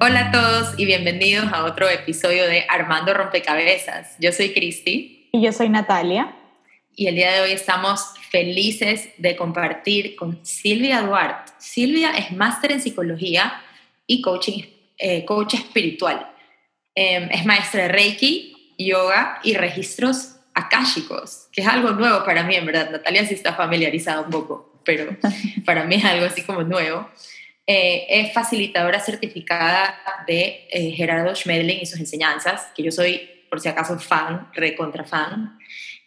Hola a todos y bienvenidos a otro episodio de Armando Rompecabezas. Yo soy Cristi. Y yo soy Natalia. Y el día de hoy estamos felices de compartir con Silvia Duarte. Silvia es máster en psicología y coaching, eh, coach espiritual. Em, es maestra de Reiki, yoga y registros akáshicos, que es algo nuevo para mí, en verdad. Natalia sí está familiarizada un poco, pero para mí es algo así como nuevo. Eh, es facilitadora certificada de eh, Gerardo Schmedling y sus enseñanzas, que yo soy, por si acaso, fan, recontra fan.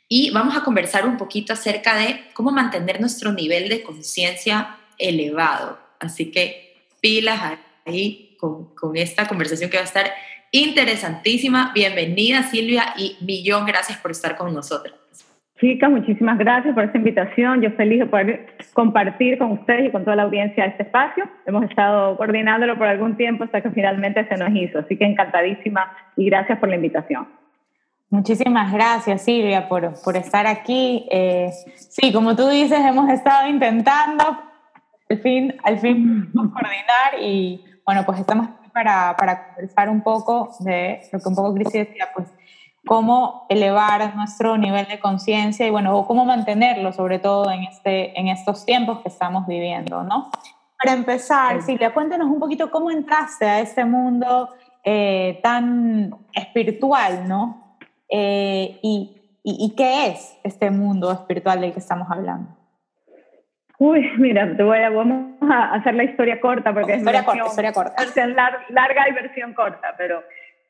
Y vamos a conversar un poquito acerca de cómo mantener nuestro nivel de conciencia elevado. Así que pilas ahí con, con esta conversación que va a estar interesantísima. Bienvenida Silvia y millón gracias por estar con nosotros. Chicas, muchísimas gracias por esta invitación. Yo feliz de poder compartir con ustedes y con toda la audiencia este espacio. Hemos estado coordinándolo por algún tiempo hasta que finalmente se nos hizo. Así que encantadísima y gracias por la invitación. Muchísimas gracias, Silvia, por, por estar aquí. Eh, sí, como tú dices, hemos estado intentando al fin, al fin coordinar y bueno, pues estamos aquí para, para conversar un poco de lo que un poco Cris decía, pues cómo elevar nuestro nivel de conciencia y bueno, cómo mantenerlo, sobre todo en, este, en estos tiempos que estamos viviendo, ¿no? Para empezar, Silvia, cuéntanos un poquito cómo entraste a este mundo eh, tan espiritual, ¿no? Eh, y, y, qué es este mundo espiritual del que estamos hablando? Uy, mira, te voy a, vamos a hacer la historia corta porque historia es corta, historia corta. larga y versión corta, pero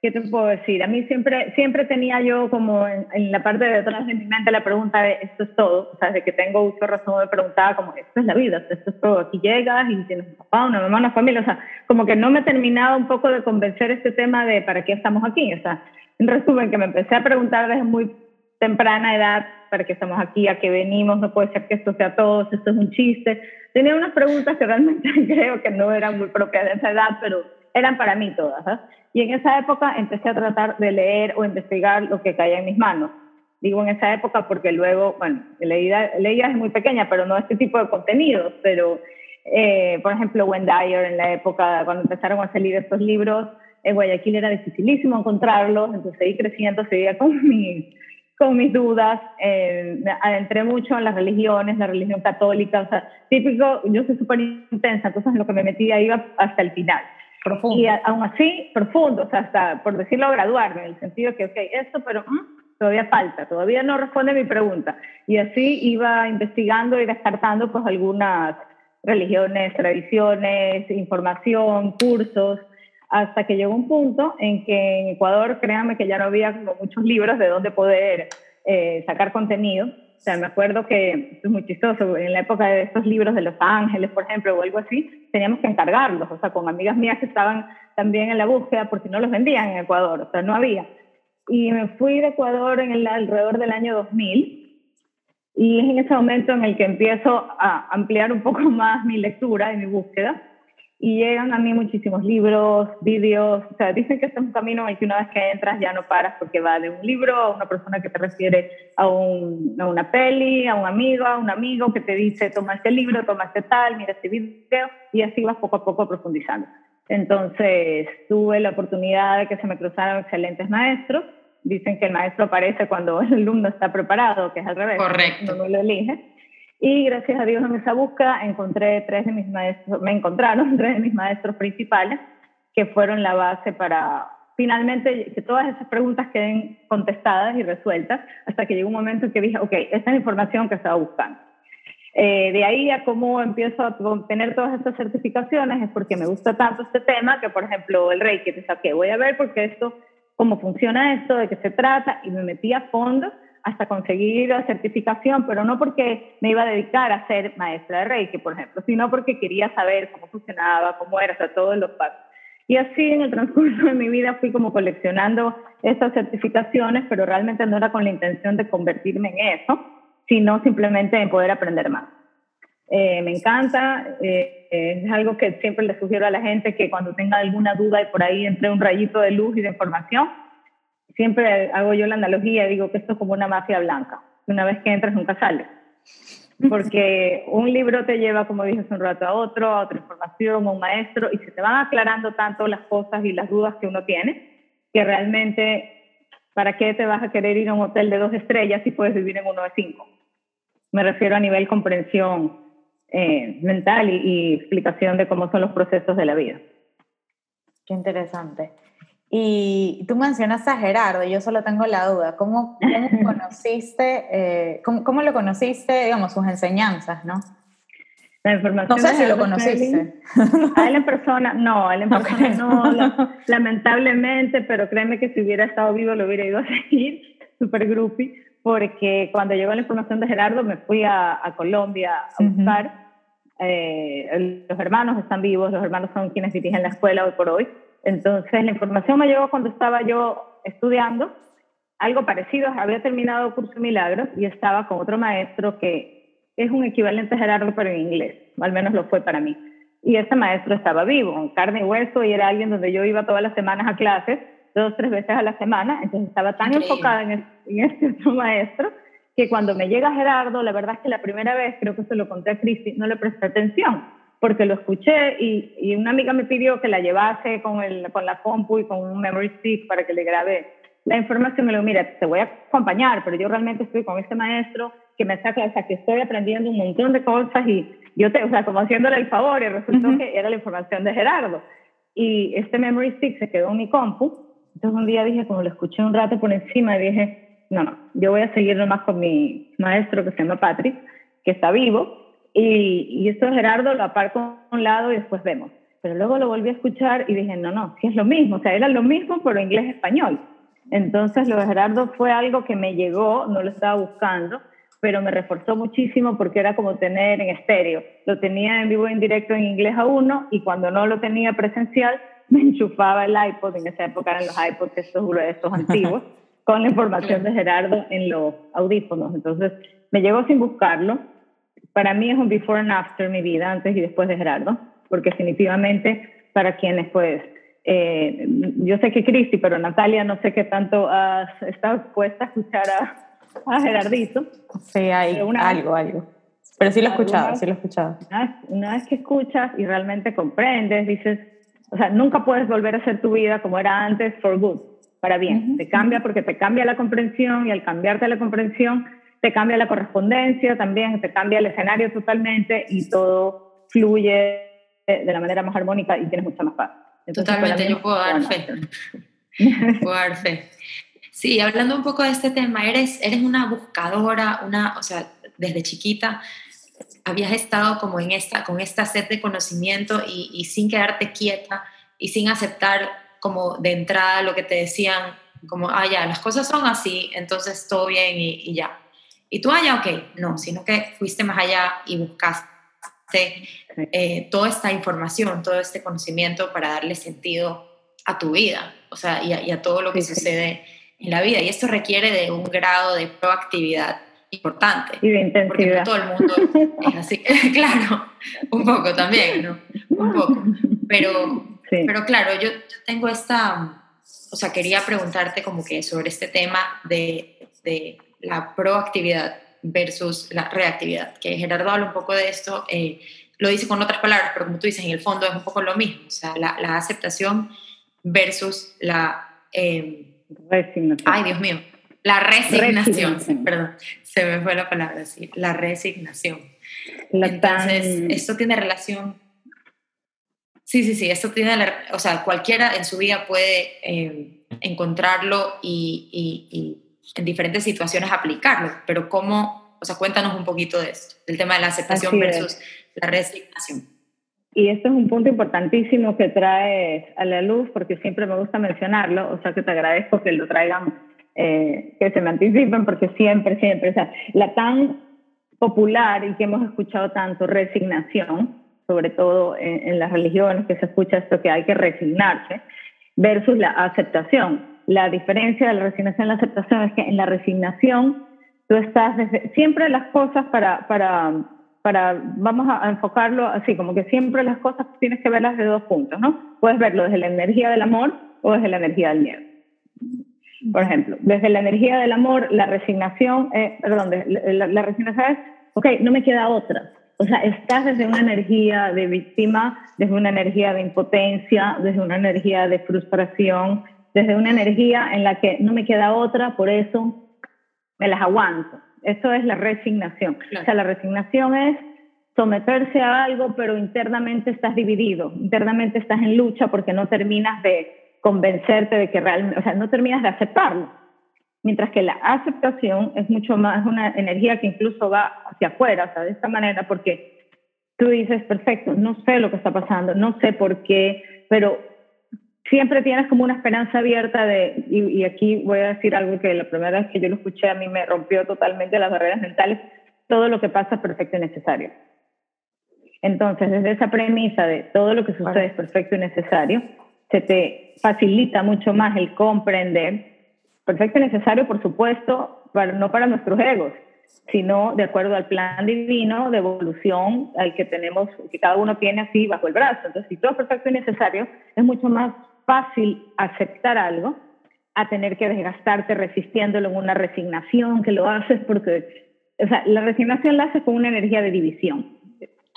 ¿Qué te puedo decir? A mí siempre, siempre tenía yo como en, la parte de detrás de mi mente la pregunta de esto es todo, o sea, de que tengo uso razón me preguntaba como esto es la vida, esto es todo, aquí llegas y tienes un papá, una mamá, una familia, o sea, como que no me terminaba un poco de convencer este tema de para qué estamos aquí, o sea, en resumen, que me empecé a preguntar desde muy temprana edad para qué estamos aquí, a qué venimos, no puede ser que esto sea todo, esto es un chiste. Tenía unas preguntas que realmente creo que no eran muy propias de esa edad, pero eran para mí todas. ¿eh? Y en esa época empecé a tratar de leer o investigar lo que caía en mis manos. Digo en esa época porque luego, bueno, leía, leía es muy pequeña, pero no este tipo de contenidos. Pero, eh, por ejemplo, Wendy en la época, cuando empezaron a salir estos libros, en Guayaquil era dificilísimo encontrarlos, entonces seguí creciendo, seguía con mis, con mis dudas, eh, me adentré mucho en las religiones, la religión católica, o sea, típico, yo soy súper intensa, entonces en lo que me metía iba hasta el final. Profundo. Y aún así, profundo, o sea, hasta, por decirlo, graduarme, en el sentido que, ok, esto, pero mm, todavía falta, todavía no responde mi pregunta. Y así iba investigando y descartando pues algunas religiones, tradiciones, información, cursos, hasta que llegó un punto en que en Ecuador, créanme que ya no había muchos libros de dónde poder eh, sacar contenido o sea, me acuerdo que, es muy chistoso, en la época de estos libros de Los Ángeles, por ejemplo, o algo así, teníamos que encargarlos, o sea, con amigas mías que estaban también en la búsqueda porque no los vendían en Ecuador, o sea, no había. Y me fui de Ecuador en el, alrededor del año 2000 y es en ese momento en el que empiezo a ampliar un poco más mi lectura y mi búsqueda y llegan a mí muchísimos libros, vídeos, o sea, dicen que este es un camino en que una vez que entras ya no paras porque va de un libro a una persona que te refiere a, un, a una peli, a un amigo, a un amigo que te dice toma este libro, toma este tal, mira este video y así vas poco a poco profundizando. Entonces tuve la oportunidad de que se me cruzaran excelentes maestros. Dicen que el maestro aparece cuando el alumno está preparado, que es al revés. Correcto. No lo elige. Y gracias a Dios en esa búsqueda encontré tres de mis maestros, me encontraron tres de mis maestros principales que fueron la base para finalmente que todas esas preguntas queden contestadas y resueltas hasta que llegó un momento en que dije, ok, esta es la información que estaba buscando. Eh, de ahí a cómo empiezo a obtener todas estas certificaciones es porque me gusta tanto este tema que, por ejemplo, el Reiki, te saqué, voy a ver porque esto, cómo funciona esto, de qué se trata, y me metí a fondo hasta conseguir la certificación, pero no porque me iba a dedicar a ser maestra de Reiki, por ejemplo, sino porque quería saber cómo funcionaba, cómo era, o sea, todos los pasos. Y así en el transcurso de mi vida fui como coleccionando estas certificaciones, pero realmente no era con la intención de convertirme en eso, sino simplemente en poder aprender más. Eh, me encanta, eh, es algo que siempre le sugiero a la gente que cuando tenga alguna duda y por ahí entre un rayito de luz y de información, siempre hago yo la analogía y digo que esto es como una mafia blanca. Una vez que entras nunca sales. Porque un libro te lleva, como dije hace un rato, a otro, a otra información, a un maestro, y se te van aclarando tanto las cosas y las dudas que uno tiene, que realmente, ¿para qué te vas a querer ir a un hotel de dos estrellas si puedes vivir en uno de cinco? Me refiero a nivel comprensión eh, mental y, y explicación de cómo son los procesos de la vida. Qué interesante. Y tú mencionas a Gerardo, yo solo tengo la duda, ¿cómo, cómo conociste, eh, cómo, cómo, lo conociste, digamos, sus enseñanzas, no? La información no sé si lo conociste. A él en persona, no, a él en persona no, lamentablemente, pero créeme que si hubiera estado vivo lo hubiera ido a seguir, super groupie, porque cuando llegó la información de Gerardo me fui a, a Colombia a buscar, eh, los hermanos están vivos, los hermanos son quienes dirigen la escuela hoy por hoy, entonces, la información me llegó cuando estaba yo estudiando, algo parecido, había terminado curso Milagros y estaba con otro maestro que es un equivalente a Gerardo, pero en inglés, al menos lo fue para mí. Y ese maestro estaba vivo, en carne y hueso, y era alguien donde yo iba todas las semanas a clases, dos tres veces a la semana, entonces estaba tan enfocada en, en este otro maestro que cuando me llega Gerardo, la verdad es que la primera vez, creo que se lo conté a Cristi, no le presté atención porque lo escuché y, y, una amiga me pidió que la llevase con, el, con la compu y con un memory stick para que le grabe la información. Me lo mira, te voy a acompañar, pero yo realmente estoy con este maestro que me saca, o sea, que estoy aprendiendo un montón de cosas y yo te, o sea, como haciéndole el favor y resultó que era la información de Gerardo. Y este memory stick se quedó en mi compu. Entonces un día dije, como lo escuché un rato por encima, dije, no, no, yo voy a seguir nomás con mi maestro que se llama Patrick, que está vivo y, y esto Gerardo lo aparco a un lado y después vemos. Pero luego lo volví a escuchar y dije, no, no, sí es lo mismo, o sea, era lo mismo, pero inglés-español. Entonces lo de Gerardo fue algo que me llegó, no lo estaba buscando, pero me reforzó muchísimo porque era como tener en estéreo. Lo tenía en vivo en directo en inglés a uno y cuando no lo tenía presencial, me enchufaba el iPod, en esa época eran los iPods estos, estos antiguos, con la información de Gerardo en los audífonos. Entonces me llegó sin buscarlo para mí es un before and after mi vida, antes y después de Gerardo, porque definitivamente para quienes pues, eh, yo sé que Cristi, pero Natalia no sé qué tanto has estado expuesta a escuchar a, a Gerardito. Sí, hay algo, algo. Pero sí lo he escuchado, sí lo he escuchado. Una, una vez que escuchas y realmente comprendes, dices, o sea, nunca puedes volver a hacer tu vida como era antes for good, para bien. Te cambia porque te cambia la comprensión y al cambiarte la comprensión te cambia la correspondencia también, te cambia el escenario totalmente y todo fluye de la manera más armónica y tienes mucha más paz. totalmente, yo puedo dar fe. puedo dar fe. Sí, hablando un poco de este tema, eres, eres una buscadora, una, o sea, desde chiquita habías estado como en esta, con esta sed de conocimiento y, y sin quedarte quieta y sin aceptar como de entrada lo que te decían, como, ah, ya, las cosas son así, entonces todo bien y, y ya. Y tú allá, ok, no, sino que fuiste más allá y buscaste eh, toda esta información, todo este conocimiento para darle sentido a tu vida, o sea, y a, todo lo que sucede en la vida. Y esto requiere de un grado de proactividad importante. Y de intensidad. Porque no todo el mundo es así. claro, un poco también, ¿no? Un poco. Pero, pero claro, yo, tengo esta, o sea, quería preguntarte como que sobre este tema de, de la proactividad versus la reactividad, que Gerardo habla un poco de esto, eh, lo dice con otras palabras, pero como tú dices, en el fondo es un poco lo mismo, o sea, la, aceptación versus la... Eh, resignación. Ay, Dios mío, la resignación, perdón, se me fue la palabra, sí, la resignación. Entonces, esto tiene relación... Sí, sí, sí, esto tiene, o sea, cualquiera en su vida puede eh, encontrarlo y, y en diferentes situaciones aplicarlo, pero cómo, o sea, cuéntanos un poquito de esto, del tema de la aceptación versus la resignación. Y esto es un punto importantísimo que traes a la luz, porque siempre me gusta mencionarlo, o sea que te agradezco que lo traigan, eh, que se me anticipen, porque siempre, siempre, o sea, la tan popular y que hemos escuchado tanto, resignación, sobre todo en, las religiones que se escucha esto que hay que resignarse, versus la aceptación. La diferencia de la resignación y la aceptación es que en la resignación tú estás desde, siempre las cosas para, para, para, vamos a enfocarlo así, como que siempre las cosas tienes que verlas de dos puntos, ¿no? Puedes verlo desde la energía del amor o desde la energía del miedo. Por ejemplo, desde la energía del amor, la resignación, eh, perdón, la, la, resignación es, ok, no me queda otra. O sea, estás desde una energía de víctima, desde una energía de impotencia, desde una energía de frustración, desde una energía en la que no me queda otra, por eso me las aguanto. Eso es la resignación. O sea, la resignación es someterse a algo, pero internamente estás dividido, internamente estás en lucha porque no terminas de convencerte de que realmente, o sea, no terminas de aceptarlo. Mientras que la aceptación es mucho más una energía que incluso va hacia afuera, o sea, de esta manera, porque tú dices, perfecto, no sé lo que está pasando, no sé por qué, pero siempre tienes como una esperanza abierta de, y, y, aquí voy a decir algo que la primera vez que yo lo escuché a mí me rompió totalmente las barreras mentales, todo lo que pasa es perfecto y necesario. Entonces, desde esa premisa de todo lo que sucede es perfecto y necesario, se te facilita mucho más el comprender, perfecto y necesario, por supuesto, para, no para nuestros egos, sino de acuerdo al plan divino de evolución al que tenemos, que cada uno tiene así bajo el brazo. Entonces, si todo es perfecto y necesario, es mucho más fácil aceptar algo a tener que desgastarte resistiéndolo en una resignación, que lo haces porque, o sea, la resignación la haces con una energía de división.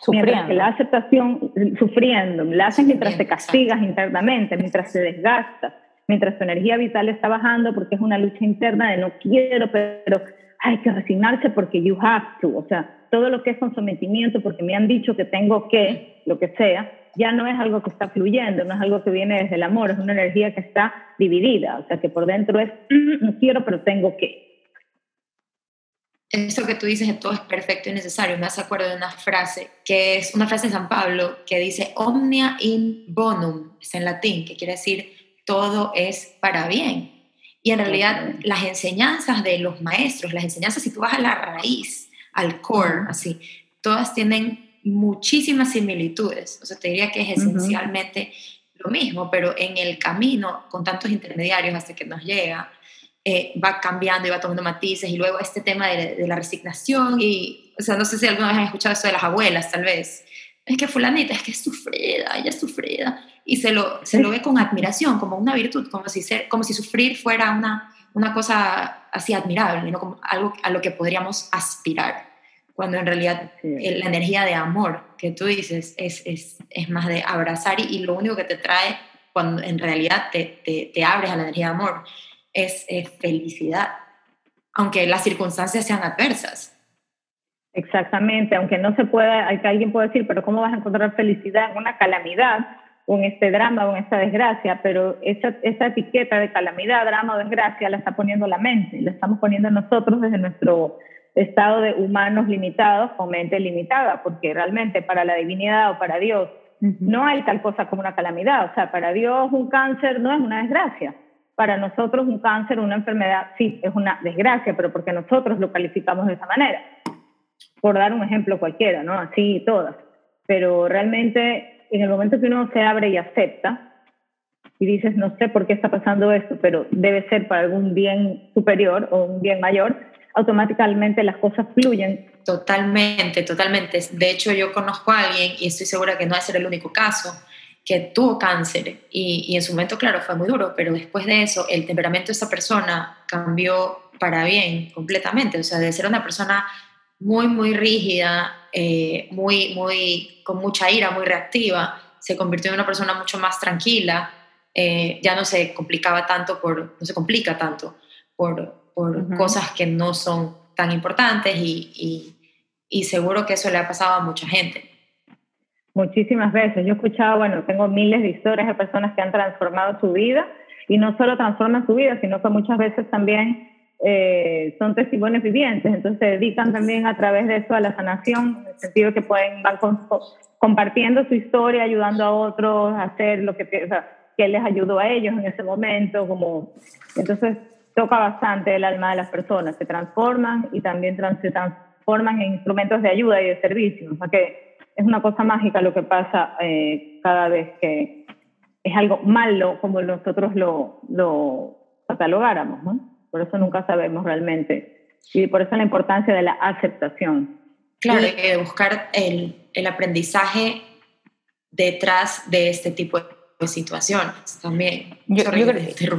Mientras que la aceptación, sufriendo, la haces mientras te castigas internamente, mientras te desgastas, mientras tu energía vital está bajando porque es una lucha interna de no quiero, pero hay que resignarse porque you have to. O sea, todo lo que es con sometimiento, porque me han dicho que tengo que, lo que sea, ya no es algo que está fluyendo, no es algo que viene desde el amor, es una energía que está dividida. O sea, que por dentro es mm, no quiero, pero tengo que eso que tú dices de todo es perfecto y necesario. Me hace acuerdo de una frase que es una frase de San Pablo que dice omnia in bonum, es en latín, que quiere decir todo es para bien. Y en realidad las enseñanzas de los maestros, las enseñanzas, si tú vas a la raíz, al core, así, todas tienen muchísimas similitudes. O sea, te diría que es esencialmente lo mismo, pero en el camino, con tantos intermediarios hasta que nos llega, eh, va cambiando y va tomando matices y luego este tema de, la resignación y, o sea, no sé si alguna vez han escuchado eso de las abuelas, tal vez. Es que fulanita, es que es sufrida, ella es sufrida. Y se lo, se lo ve con admiración, como una virtud, como si, ser, como si sufrir fuera una, una cosa así admirable, ¿no? como algo a lo que podríamos aspirar, cuando en realidad la energía de amor que tú dices es, es, es más de abrazar y, y, lo único que te trae cuando en realidad te, te, te abres a la energía de amor es, felicidad, aunque las circunstancias sean adversas. Exactamente, aunque no se pueda, que alguien puede decir, pero ¿cómo vas a encontrar felicidad en una calamidad en este drama en esta desgracia? Pero esa, esa etiqueta de calamidad, drama o desgracia la está poniendo la mente, la estamos poniendo nosotros desde nuestro estado de humanos limitados o mente limitada, porque realmente para la divinidad o para Dios no hay tal cosa como una calamidad, o sea, para Dios un cáncer no es una desgracia, para nosotros un cáncer, una enfermedad, sí, es una desgracia, pero porque nosotros lo calificamos de esa manera. Por dar un ejemplo cualquiera, ¿no? Así todas. Pero realmente en el momento que uno se abre y acepta y dices, no sé por qué está pasando esto, pero debe ser para algún bien superior o un bien mayor, automáticamente las cosas fluyen. Totalmente, totalmente. De hecho, yo conozco a alguien y estoy segura que no a ser el único caso que tuvo cáncer y, y, en su momento, claro, fue muy duro, pero después de eso el temperamento de esa persona cambió para bien completamente, o sea, de ser una persona muy, muy rígida, eh, muy, muy, con mucha ira, muy reactiva, se convirtió en una persona mucho más tranquila, eh, ya no se complicaba tanto por, no se complica tanto por, por cosas que no son tan importantes y, y, y seguro que eso le ha pasado a mucha gente. Muchísimas veces. Yo he escuchado, bueno, tengo miles de historias de personas que han transformado su vida y no solo transforman su vida, sino que muchas veces también eh, son testimonios vivientes. Entonces se dedican también a través de eso a la sanación, en el sentido que pueden van compartiendo su historia, ayudando a otros a hacer lo que, sea, que les ayudó a ellos en ese momento. Como, entonces toca bastante el alma de las personas, se transforman y también se transforman en instrumentos de ayuda y de servicio. O sea que es una cosa mágica lo que pasa eh, cada vez que es algo malo como nosotros lo, lo catalogáramos, ¿no? Por eso nunca sabemos realmente. Y por eso la importancia de la aceptación. Claro, que buscar el, el aprendizaje detrás de este tipo de situaciones también. Yo,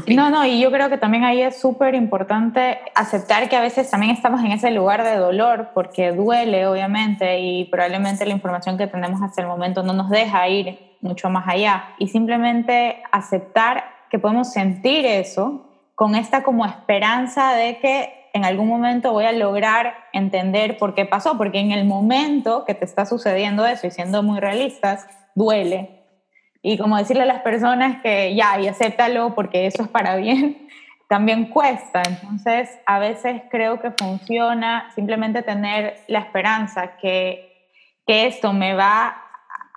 no, no, y yo creo que también ahí es súper importante aceptar que a veces también estamos en ese lugar de dolor porque duele, obviamente, y probablemente la información que tenemos hasta el momento no nos deja ir mucho más allá. Y simplemente aceptar que podemos sentir eso con esta como esperanza de que en algún momento voy a lograr entender por qué pasó, porque en el momento que te está sucediendo eso y siendo muy realistas, duele, y como decirle a las personas que ya, y acéptalo porque eso es para bien, también cuesta. Entonces, a veces creo que funciona simplemente tener la esperanza que, que esto me va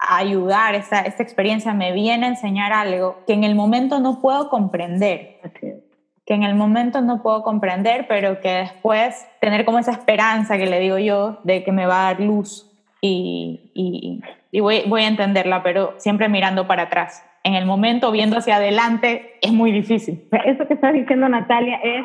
a ayudar, esta, esta experiencia me viene a enseñar algo que en el momento no puedo comprender. Que en el momento no puedo comprender, pero que después tener como esa esperanza que le digo yo de que me va a dar luz y, y, y voy, voy, a entenderla, pero siempre mirando para atrás. En el momento, viendo hacia adelante, es muy difícil. Eso que está diciendo Natalia es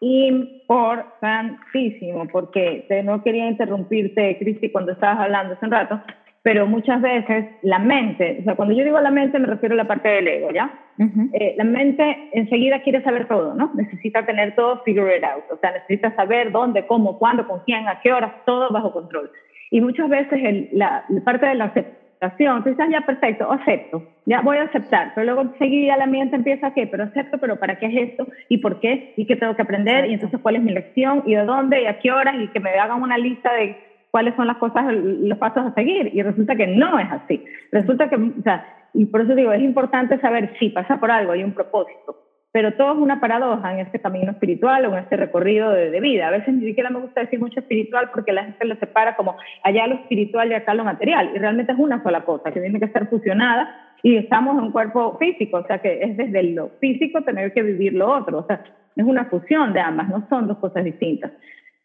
importantísimo, porque no quería interrumpirte, Cristi, cuando estabas hablando hace un rato, pero muchas veces la mente, o sea, cuando yo digo la mente me refiero a la parte del ego, ¿ya? Eh, la mente enseguida quiere saber todo, ¿no? Necesita tener todo figured out, o sea, necesita saber dónde, cómo, cuándo, con quién, a qué horas, todo bajo control. Y muchas veces la, parte de la aceptación, tú dices, ya perfecto, acepto, ya voy a aceptar, pero luego seguida la mente empieza a qué, pero acepto, pero ¿para qué es esto? ¿Y por qué? ¿Y qué tengo que aprender? ¿Y entonces cuál es mi lección? ¿Y de dónde? ¿Y a qué horas? Y que me hagan una lista de cuáles son las cosas, los pasos a seguir. Y resulta que no es así. Resulta que, o sea, y por eso digo, es importante saber si pasa por algo, hay un propósito pero todo es una paradoja en este camino espiritual o en este recorrido de, vida. A veces ni siquiera me gusta decir mucho espiritual porque la gente lo separa como allá lo espiritual y acá lo material, y realmente es una sola cosa que tiene que estar fusionada y estamos en un cuerpo físico, o sea que es desde lo físico tener que vivir lo otro, o sea, es una fusión de ambas, no son dos cosas distintas.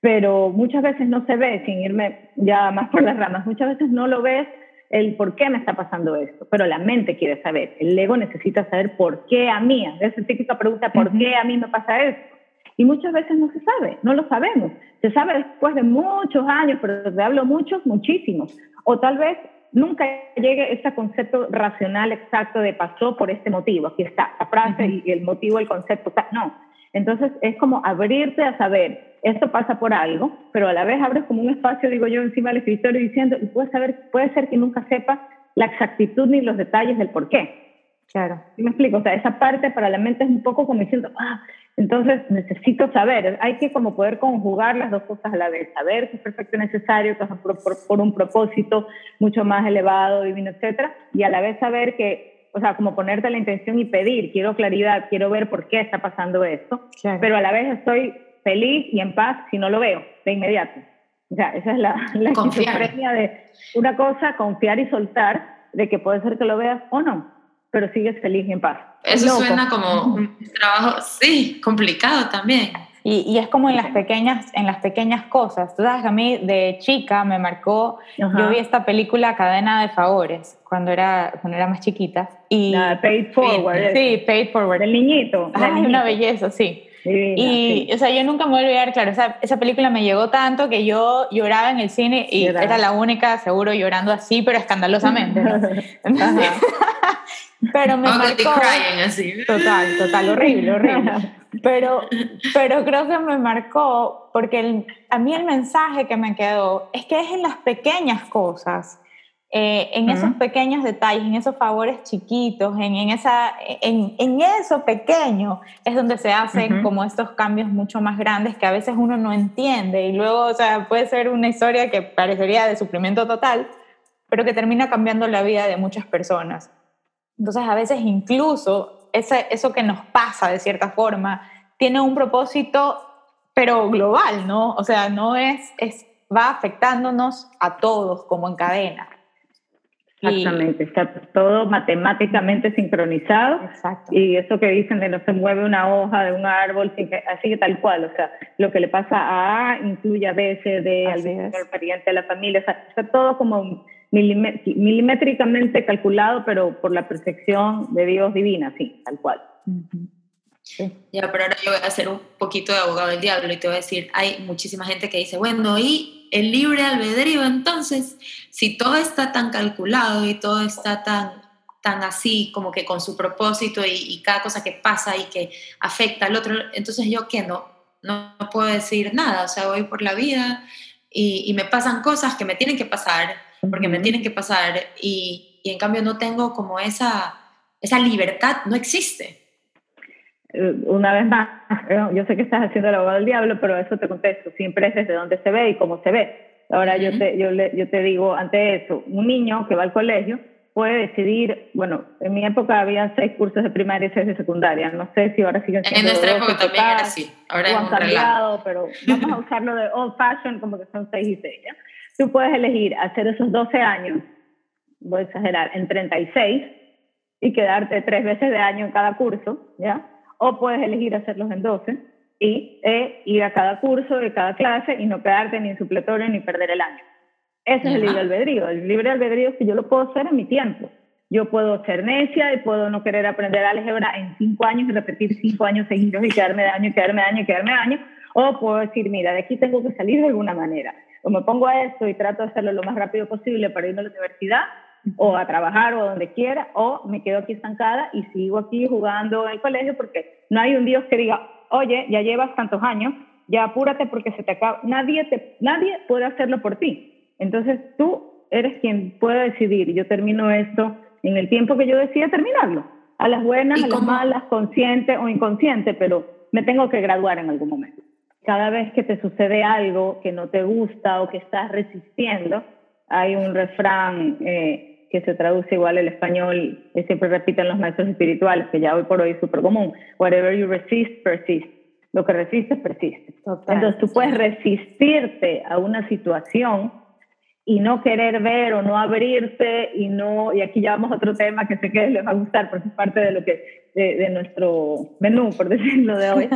Pero muchas veces no se ve, sin irme ya más por las ramas, muchas veces no lo ves el por qué me está pasando esto, pero la mente quiere saber, el ego necesita saber por qué a mí, es esa típica pregunta, ¿por qué a mí me pasa esto? Y muchas veces no se sabe, no lo sabemos. Se sabe después de muchos años, pero te hablo muchos, muchísimos. O tal vez nunca llegue ese concepto racional exacto de pasó por este motivo. Aquí está la frase y el motivo, el concepto. No. Entonces es como abrirte a saber esto pasa por algo, pero a la vez abres como un espacio, digo yo, encima del escritorio diciendo, y puede, saber, puede ser que nunca sepas la exactitud ni los detalles del por qué. Claro. ¿Sí me explico? O sea, esa parte para la mente es un poco como diciendo, ah, entonces necesito saber. Hay que como poder conjugar las dos cosas a la vez. Saber que es perfecto y necesario, que es por, por, un propósito mucho más elevado, divino, etcétera, y a la vez saber que, o sea, como ponerte la intención y pedir, quiero claridad, quiero ver por qué está pasando esto, pero a la vez estoy feliz y en paz si no lo veo de inmediato. O sea, esa es la, la esquizofrenia de una cosa, confiar y soltar, de que puede ser que lo veas o no, pero sigues feliz y en paz. Eso suena como un trabajo, sí, complicado también. Y, y, es como en las pequeñas, en las pequeñas cosas. Tú sabes que a mí de chica me marcó, yo vi esta película Cadena de Favores cuando era, cuando era más chiquita. Y, paid Forward. Sí, Paid Forward. El niñito. Ay, una belleza, sí y, o sea, yo nunca me voy a olvidar, claro, esa, esa, película me llegó tanto que yo lloraba en el cine y era la única, seguro, llorando así, pero escandalosamente. pero me marcó... así. Total, total, horrible, horrible. Pero, pero creo que me marcó porque a mí el mensaje que me quedó es que es en las pequeñas cosas eh, en esos pequeños detalles, en esos favores chiquitos, en, en esa, en, en, eso pequeño es donde se hacen como estos cambios mucho más grandes que a veces uno no entiende y luego, o sea, puede ser una historia que parecería de sufrimiento total, pero que termina cambiando la vida de muchas personas. Entonces, a veces incluso ese, eso que nos pasa de cierta forma tiene un propósito, pero global, ¿no? O sea, no es, es va afectándonos a todos como en cadena. Exactamente, está todo matemáticamente sincronizado. Exacto. Y eso que dicen de no se mueve una hoja de un árbol, así que tal cual, o sea, lo que le pasa a A incluye a B, C, D, al pariente de la familia, o sea, está todo como milimétricamente calculado, pero por la perfección de Dios divina, sí, tal cual. Ya, pero ahora yo voy a hacer un poquito de abogado del diablo y te voy a decir, hay muchísima gente que dice, bueno, y el libre albedrío, entonces, si todo está tan calculado y todo está tan, tan así, como que con su propósito y, cada cosa que pasa y que afecta al otro, entonces yo qué no, no, puedo decir nada, o sea, voy por la vida y, y, me pasan cosas que me tienen que pasar, porque me tienen que pasar, y, y en cambio no tengo como esa, esa libertad, no existe. Eh, una vez más, eh, yo sé que estás haciendo el abogado del diablo, pero eso te contesto, siempre es desde donde se ve y cómo se ve. Ahora yo, te, yo, le, yo te digo, ante eso, un niño que va al colegio puede decidir, bueno, en mi época había seis cursos de primaria y seis de secundaria, no sé si ahora siguen siendo En nuestra época también era así, ahora o han cambiado, pero vamos a usarlo de old fashion como que son seis y seis, ¿ya? Tú puedes elegir hacer esos 12 años, voy a exagerar, en 36 y quedarte tres veces de año en cada curso, ¿ya? O puedes elegir hacerlos en 12 y e ir a cada curso, de cada clase y no quedarte ni en supletorio ni perder el año. Ese es el libre albedrío. El libre albedrío es que yo lo puedo hacer en mi tiempo. Yo puedo ser necia y puedo no querer aprender álgebra en cinco años y repetir cinco años seguidos y quedarme de año quedarme de año quedarme de año. O puedo decir, mira, de aquí tengo que salir de alguna manera. O me pongo a esto y trato de hacerlo lo más rápido posible para irme a la universidad o a trabajar o donde quiera, o me quedo aquí estancada y sigo aquí jugando en el colegio porque no hay un Dios que diga, oye, ya llevas tantos años, ya apúrate porque se te acaba. Nadie, te, nadie puede hacerlo por ti. Entonces tú eres quien puede decidir, yo termino esto en el tiempo que yo decida terminarlo, a las buenas, a las malas, consciente o inconsciente, pero me tengo que graduar en algún momento. Cada vez que te sucede algo que no te gusta o que estás resistiendo, hay un refrán eh, que se traduce igual al español, que siempre repiten los maestros espirituales, que ya hoy por hoy es súper común. Whatever you resist, persist. Lo que resistes, persiste. Entonces tú puedes resistirte a una situación y no querer ver o no abrirte y no, y aquí ya vamos a otro tema que sé que les va a gustar porque es parte de lo que, de, nuestro menú, por decirlo de hoy,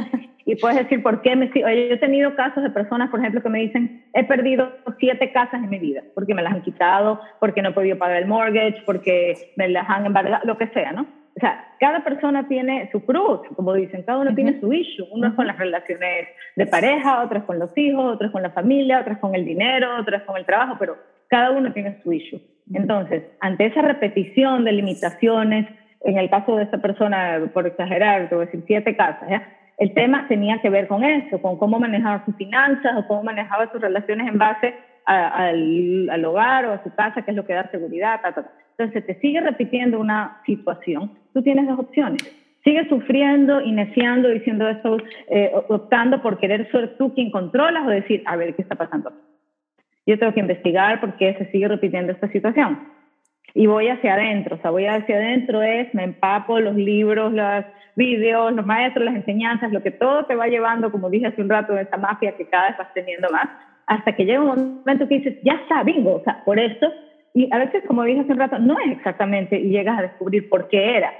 y puedes decir por qué me yo he tenido casos de personas por ejemplo que me dicen he perdido siete casas en mi vida porque me las han quitado porque no he podido pagar el mortgage porque me las han embargado lo que sea no o sea cada persona tiene su cruz como dicen cada uno tiene su issue. Uno es con las relaciones de pareja otro es con los hijos otro es con la familia otro es con el dinero otro es con el trabajo pero cada uno tiene su issue. Entonces ante esa repetición de limitaciones en el caso de esta persona por exagerar te voy a decir siete casas ¿ya? el tema tenía que ver con eso, con cómo manejaba sus finanzas o cómo manejaba sus relaciones en base al, hogar o a su casa, que es lo que da seguridad. Entonces, te sigue repitiendo una situación, tú tienes dos opciones. Sigues sufriendo, iniciando, diciendo esto, eh, optando por querer ser tú quien controlas o decir, a ver, ¿qué está pasando? Yo tengo que investigar por qué se sigue repitiendo esta situación. Y voy hacia adentro, o sea, voy hacia adentro es, me empapo los libros, las vídeos, los maestros, las enseñanzas, lo que todo te va llevando, como dije hace un rato, de esa mafia que cada vez vas teniendo más, hasta que llega un momento que dices, ya está, bingo, o sea, por esto, y a veces, como dije hace un rato, no es exactamente, y llegas a descubrir por qué era,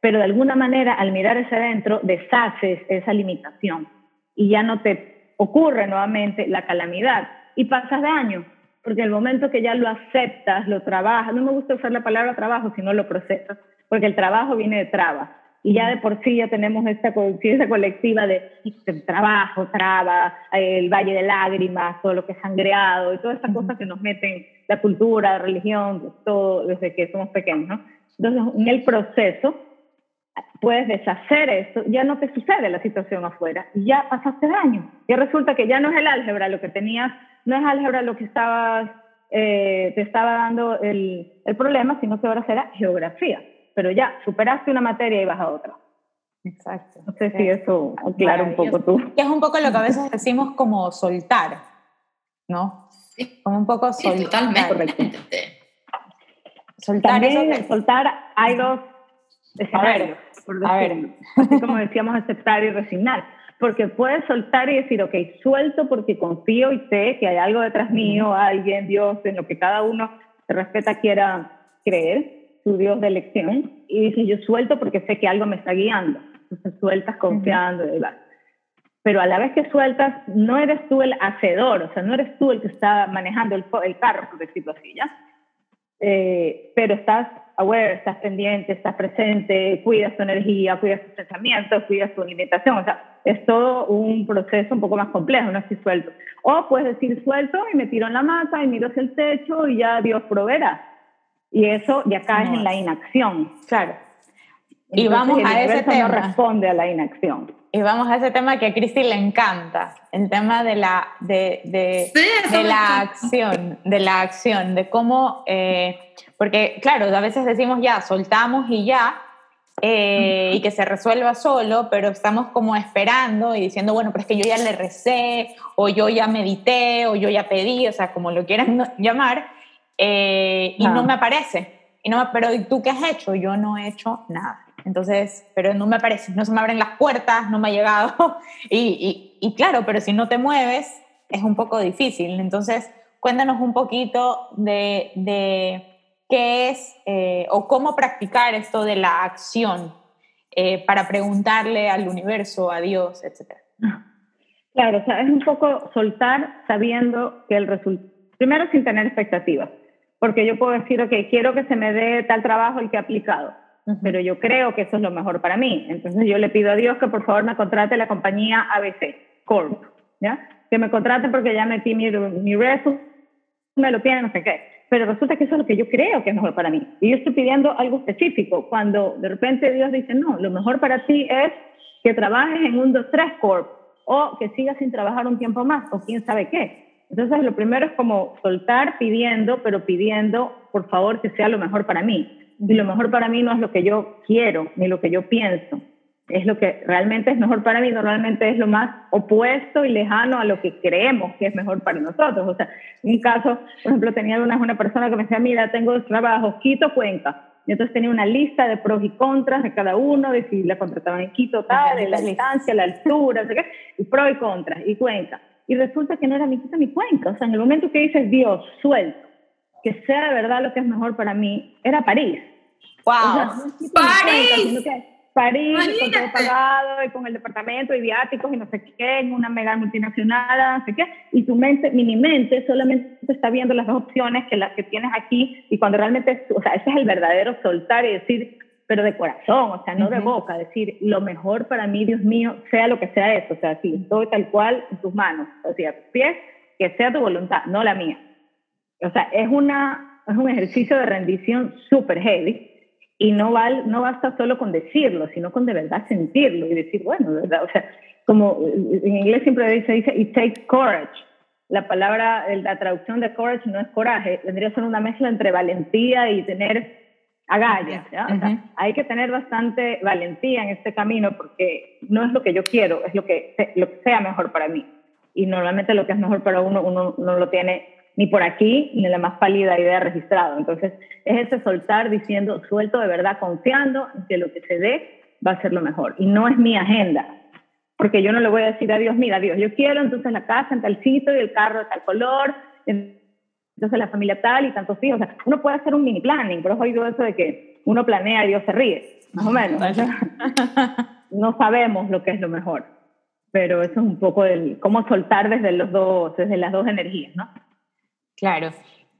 pero de alguna manera, al mirar hacia adentro, deshaces esa limitación y ya no te ocurre nuevamente la calamidad. Y pasas de año, porque el momento que ya lo aceptas, lo trabajas, no me gusta usar la palabra trabajo, sino lo procesas, porque el trabajo viene de trabas y ya de por sí ya tenemos esta conciencia colectiva de trabajo, traba, el valle de lágrimas, todo lo que es sangreado y todas esas cosas que nos meten la cultura, la religión, todo desde que somos pequeños, ¿no? Entonces, en el proceso puedes deshacer esto, ya no te sucede la situación afuera, y ya pasaste daño. Ya resulta que ya no es el álgebra lo que tenías, no es álgebra lo que estabas, eh, te estaba dando el, el problema, sino que ahora será geografía pero ya superaste una materia y vas a otra. Exacto. No sé si eso aclara un poco tú. Que es un poco lo que a veces decimos como soltar, ¿no? Sí. Como un poco soltar. totalmente. Soltar También, soltar hay dos escenarios, por decirlo. Así como decíamos, aceptar y resignar. Porque puedes soltar y decir, ok, suelto porque confío y sé que hay algo detrás mío, alguien, Dios, en lo que cada uno se respeta quiera creer tu Dios de elección y dices, yo suelto porque sé que algo me está guiando. Entonces sueltas confiando y Pero a la vez que sueltas, no eres tú el hacedor, o sea, no eres tú el que está manejando el, el carro, por decirlo así, ¿ya? eh, pero estás aware, estás pendiente, estás presente, cuidas tu energía, cuidas tus pensamientos, cuidas tu alimentación. O sea, es todo un proceso un poco más complejo, no estoy suelto. O puedes decir suelto y me tiro en la mata y miro hacia el techo y ya Dios proveerá. Y eso ya caes en la inacción. Claro. y vamos a ese tema. no responde a la inacción. Y vamos a ese tema que a Cristi le encanta, el tema de la, de, de, de la acción, de la acción, de cómo, eh, porque claro, a veces decimos ya, soltamos y ya, eh, y que se resuelva solo, pero estamos como esperando y diciendo, bueno, pero es que yo ya le recé, o yo ya medité, o yo ya pedí, o sea, como lo quieran llamar, eh, y no me aparece. Y no, pero ¿y tú qué has hecho? Yo no he hecho nada. Entonces, pero no me aparece, no se me abren las puertas, no me ha llegado. Y, y, claro, pero si no te mueves, es un poco difícil. Entonces, cuéntanos un poquito de, de qué es eh, o cómo practicar esto de la acción eh, para preguntarle al universo, a Dios, etc. Claro, o sea, es un poco soltar sabiendo que el resultado, primero sin tener expectativas, porque yo puedo decir, ok, quiero que se me dé tal trabajo el que he aplicado pero yo creo que eso es lo mejor para mí. Entonces yo le pido a Dios que por favor me contrate la compañía ABC Corp, ¿ya? Que me contrate porque ya metí mi, mi resumen, me lo tiene, no sé qué. Pero resulta que eso es lo que yo creo que es mejor para mí. Y yo estoy pidiendo algo específico. Cuando de repente Dios dice, no, lo mejor para ti es que trabajes en un 2-3 Corp o que sigas sin trabajar un tiempo más o quién sabe qué. Entonces lo primero es como soltar pidiendo, pero pidiendo por favor que sea lo mejor para mí y lo mejor para mí no es lo que yo quiero ni lo que yo pienso, es lo que realmente es mejor para mí, normalmente es lo más opuesto y lejano a lo que creemos que es mejor para nosotros. O sea, un caso, por ejemplo, tenía una, una persona que me decía, mira, tengo dos trabajos, Quito, Cuenca. Y entonces tenía una lista de pros y contras de cada uno, de si la contrataban en Quito, tal, de la distancia, la altura, sé qué, y pros y contras, y Cuenca. Y resulta que no era mi Quito ni Cuenca. O sea, en el momento que dices, Dios, suelto, que sea de verdad lo que es mejor para mí, era París. ¡Wow! ¡París! París, con todo pagado, y con el departamento, y viáticos, y no sé qué, en una mega multinacional, no sé qué, y tu mente, mini mente, solamente está viendo las dos opciones que las que tienes aquí, y cuando realmente, o sea, ese es el verdadero soltar y decir, pero de corazón, o sea, no de boca, decir, lo mejor para mí, Dios mío, sea lo que sea eso, o sea, si estoy tal cual en tus manos, o sea, tus pies, que sea tu voluntad, no la mía. O sea, es, una, es un ejercicio de rendición súper heavy y no, val, no basta solo con decirlo, sino con de verdad sentirlo y decir, bueno, de verdad, o sea, como en inglés siempre dice, dice, it takes courage. La palabra, la traducción de courage no es coraje, tendría que ser una mezcla entre valentía y tener agallas. ¿ya? O sea, hay que tener bastante valentía en este camino porque no es lo que yo quiero, es lo que, lo que sea mejor para mí. Y normalmente lo que es mejor para uno, uno no lo tiene ni por aquí, ni la más pálida idea registrado. Entonces, es ese soltar diciendo, suelto de verdad, confiando en que lo que se dé va a ser lo mejor. Y no es mi agenda, porque yo no le voy a decir a Dios, mira, Dios, yo quiero entonces la casa en tal sitio y el carro de tal color, entonces la familia tal y tantos hijos. O sea, uno puede hacer un mini planning, pero he oído eso de que uno planea y Dios se ríe, más o menos. no sabemos lo que es lo mejor, pero eso es un poco el cómo soltar desde, los dos, desde las dos energías, ¿no? Claro.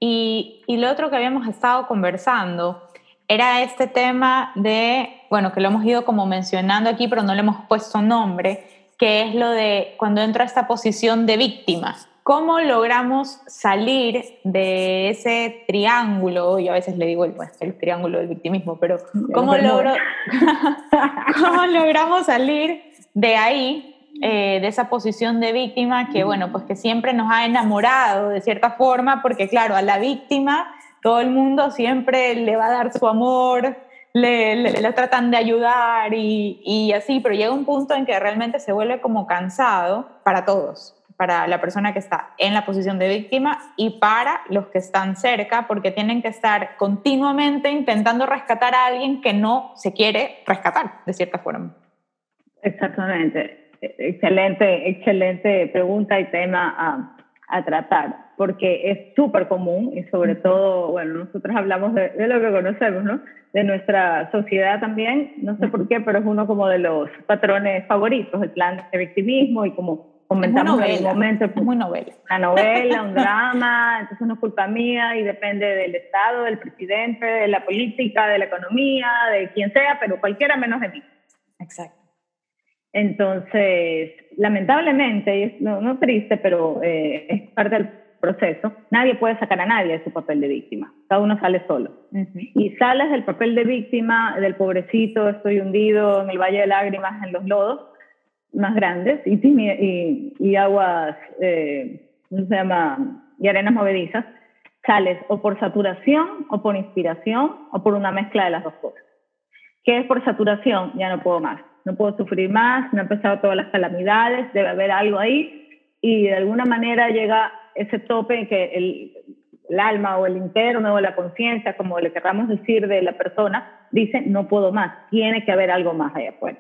Y, y, lo otro que habíamos estado conversando era este tema de, bueno, que lo hemos ido como mencionando aquí, pero no le hemos puesto nombre, que es lo de cuando entra esta posición de víctima. ¿Cómo logramos salir de ese triángulo? Y a veces le digo el, el triángulo del victimismo, pero ¿cómo, logro, ¿cómo logramos salir de ahí eh, de esa posición de víctima que, bueno, pues que siempre nos ha enamorado de cierta forma, porque claro, a la víctima todo el mundo siempre le va a dar su amor, le, le, tratan de ayudar y, y, así, pero llega un punto en que realmente se vuelve como cansado para todos, para la persona que está en la posición de víctima y para los que están cerca, porque tienen que estar continuamente intentando rescatar a alguien que no se quiere rescatar, de cierta forma. Exactamente. Excelente, excelente pregunta y tema a, a tratar, porque es súper común y sobre todo, bueno, nosotros hablamos de, de, lo que conocemos, ¿no? De nuestra sociedad también, no sé por qué, pero es uno como de los patrones favoritos, el plan de victimismo y como comentamos en el momento. Es muy novela. Una novela, un drama, entonces no es culpa mía y depende del Estado, del presidente, de la política, de la economía, de quien sea, pero cualquiera menos de mí. Exacto. Entonces, lamentablemente, y es no, no triste, pero eh, es parte del proceso, nadie puede sacar a nadie de su papel de víctima. Cada uno sale solo. Y sales del papel de víctima, del pobrecito, estoy hundido en el valle de lágrimas, en los lodos más grandes y, y, y aguas, eh, ¿cómo se llama? Y arenas movedizas, sales o por saturación, o por inspiración, o por una mezcla de las dos cosas. ¿Qué es por saturación? Ya no puedo más. No puedo sufrir más, me han empezado todas las calamidades, debe haber algo ahí, y de alguna manera llega ese tope en que el, el alma o el interno o la conciencia, como le querramos decir de la persona, dice, no puedo más, tiene que haber algo más allá afuera.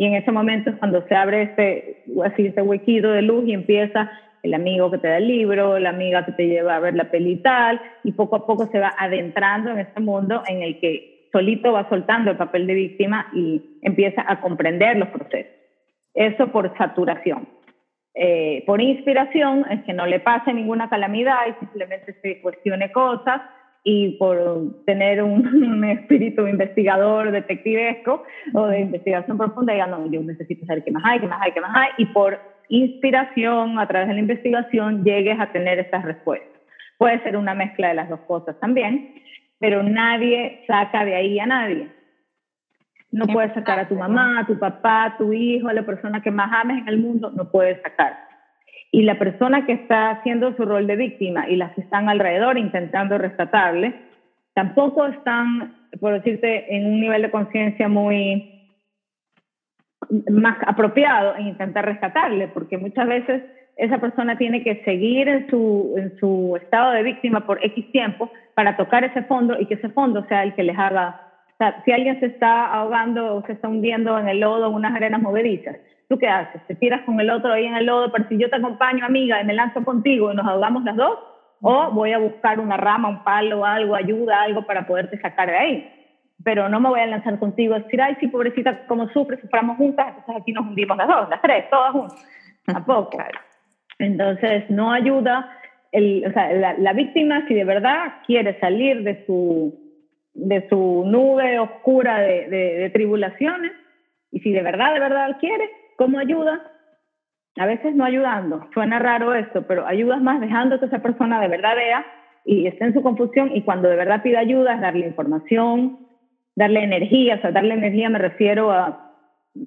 Y en ese momento es cuando se abre este, así, este huequito de luz y empieza el amigo que te da el libro, la amiga que te lleva a ver la peli y tal, y poco a poco se va adentrando en este mundo en el que solito va soltando el papel de víctima y empieza a comprender los procesos. Eso por saturación. Eh, por inspiración es que no le pase ninguna calamidad y simplemente se cuestione cosas y por tener un, espíritu investigador, detectivesco o de investigación profunda, diga, no, yo necesito saber qué más hay, qué más hay, qué más hay, y por inspiración, a través de la investigación, llegues a tener esas respuestas. Puede ser una mezcla de las dos cosas también, pero nadie saca de ahí a nadie. No puedes sacar a tu mamá, a tu papá, a tu hijo, a la persona que más ames en el mundo, no puedes sacar. Y la persona que está haciendo su rol de víctima y las que están alrededor intentando rescatarle, tampoco están, por decirte, en un nivel de conciencia muy más apropiado en intentar rescatarle, porque muchas veces esa persona tiene que seguir en su, en su estado de víctima por X tiempo para tocar ese fondo y que ese fondo sea el que les haga si alguien se está ahogando o se está hundiendo en el lodo unas arenas movedizas, ¿tú qué haces? ¿Te tiras con el otro ahí en el lodo, pero si yo te acompaño, amiga, y me lanzo contigo y nos ahogamos las dos? ¿O voy a buscar una rama, un palo, algo, ayuda, algo para poderte sacar de ahí? Pero no me voy a lanzar contigo a decir, ay, sí, pobrecita, como sufre, suframos juntas, entonces aquí nos hundimos las dos, las tres, todas juntas. Tampoco. Entonces, no ayuda. El, o sea, la, la víctima, si de verdad quiere salir de su de su nube oscura de, tribulaciones y si de verdad, de verdad quiere, ¿cómo ayuda? A veces no ayudando, suena raro esto, pero ayudas más dejando que esa persona de verdad vea y esté en su confusión y cuando de verdad pida ayuda es darle información, darle energía, o sea, darle energía me refiero a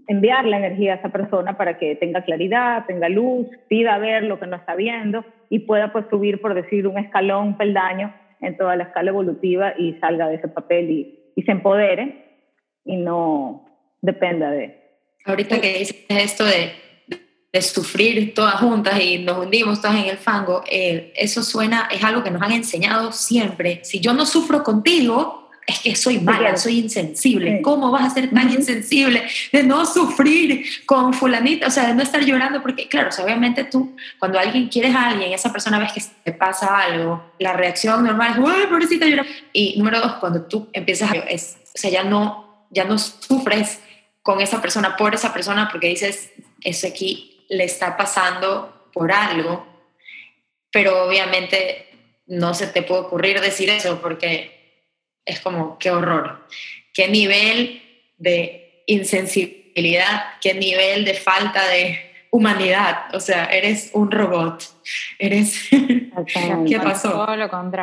enviar la energía a esa persona para que tenga claridad, tenga luz, pida ver lo que no está viendo y pueda pues subir, por decir, un escalón, un peldaño en toda la escala evolutiva y salga de ese papel y, y se empodere y no dependa de... Ahorita que dices esto de, de sufrir todas juntas y nos hundimos todas en el fango, eh, eso suena, es algo que nos han enseñado siempre. Si yo no sufro contigo, es que soy mala, soy insensible. ¿Cómo vas a ser tan insensible de no sufrir con fulanita? O sea, de no estar llorando, porque claro, obviamente tú, cuando alguien quieres a alguien, esa persona ves que te pasa algo, la reacción normal es, ¡ay, pobrecita, llora! Y número dos, cuando tú empiezas a... Es, o sea, ya no, ya no sufres con esa persona, por esa persona, porque dices, eso aquí le está pasando por algo, pero obviamente no se te puede ocurrir decir eso porque es como, qué horror, qué nivel de insensibilidad, qué nivel de falta de humanidad, o sea, eres un robot, eres... ¿Qué pasó?